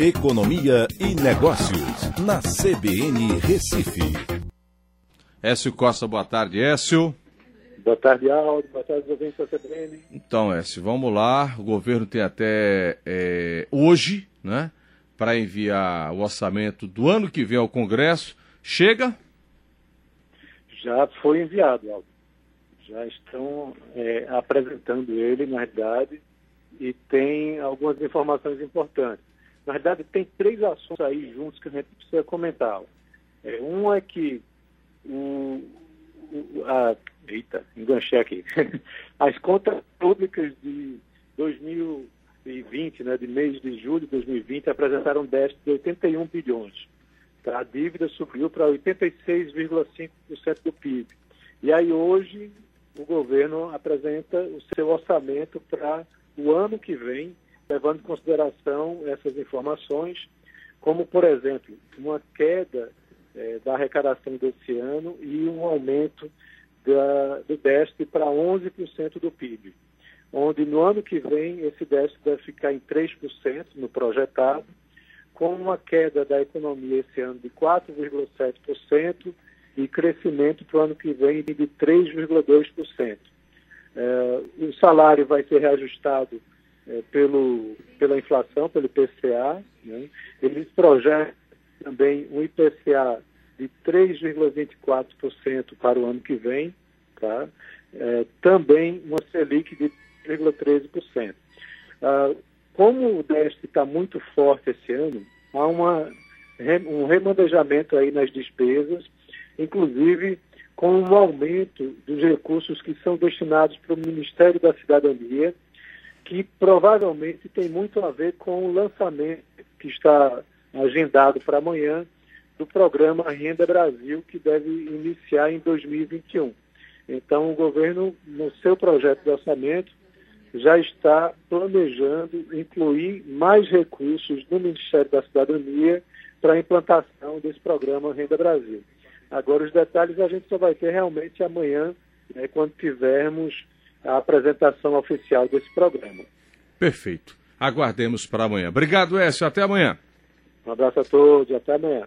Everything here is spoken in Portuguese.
Economia e Negócios, na CBN Recife. Écio Costa, boa tarde, Écio. Boa tarde, Aldo. Boa tarde, ouvintes da CBN. Então, Écio, vamos lá. O governo tem até é, hoje, né, para enviar o orçamento do ano que vem ao Congresso. Chega? Já foi enviado, Aldo. Já estão é, apresentando ele, na verdade, e tem algumas informações importantes. Na verdade, tem três assuntos aí juntos que a gente precisa comentar. É, um é que o, a, eita, enganchei aqui. As contas públicas de 2020, né, de mês de julho de 2020, apresentaram déficit de 81 bilhões. Tá? A dívida subiu para 86,5% do PIB. E aí hoje o governo apresenta o seu orçamento para o ano que vem, levando em consideração essas informações, como, por exemplo, uma queda é, da arrecadação desse ano e um aumento da, do déficit para 11% do PIB, onde no ano que vem esse déficit deve ficar em 3% no projetado, com uma queda da economia esse ano de 4,7% e crescimento para o ano que vem de 3,2%. É, o salário vai ser reajustado é, pelo, pela inflação, pelo IPCA. Né? Eles projetam também um IPCA de 3,24% para o ano que vem, tá? É, também uma Selic de 3,13%. Ah, como o déficit está muito forte esse ano, há uma, um remanejamento aí nas despesas, inclusive com um aumento dos recursos que são destinados para o Ministério da Cidadania, que provavelmente tem muito a ver com o lançamento que está agendado para amanhã do programa Renda Brasil, que deve iniciar em 2021. Então, o governo, no seu projeto de orçamento, já está planejando incluir mais recursos no Ministério da Cidadania para a implantação desse programa Renda Brasil. Agora, os detalhes a gente só vai ter realmente amanhã, né, quando tivermos a apresentação oficial desse programa. Perfeito. Aguardemos para amanhã. Obrigado, Écio. Até amanhã. Um abraço a todos. Até amanhã.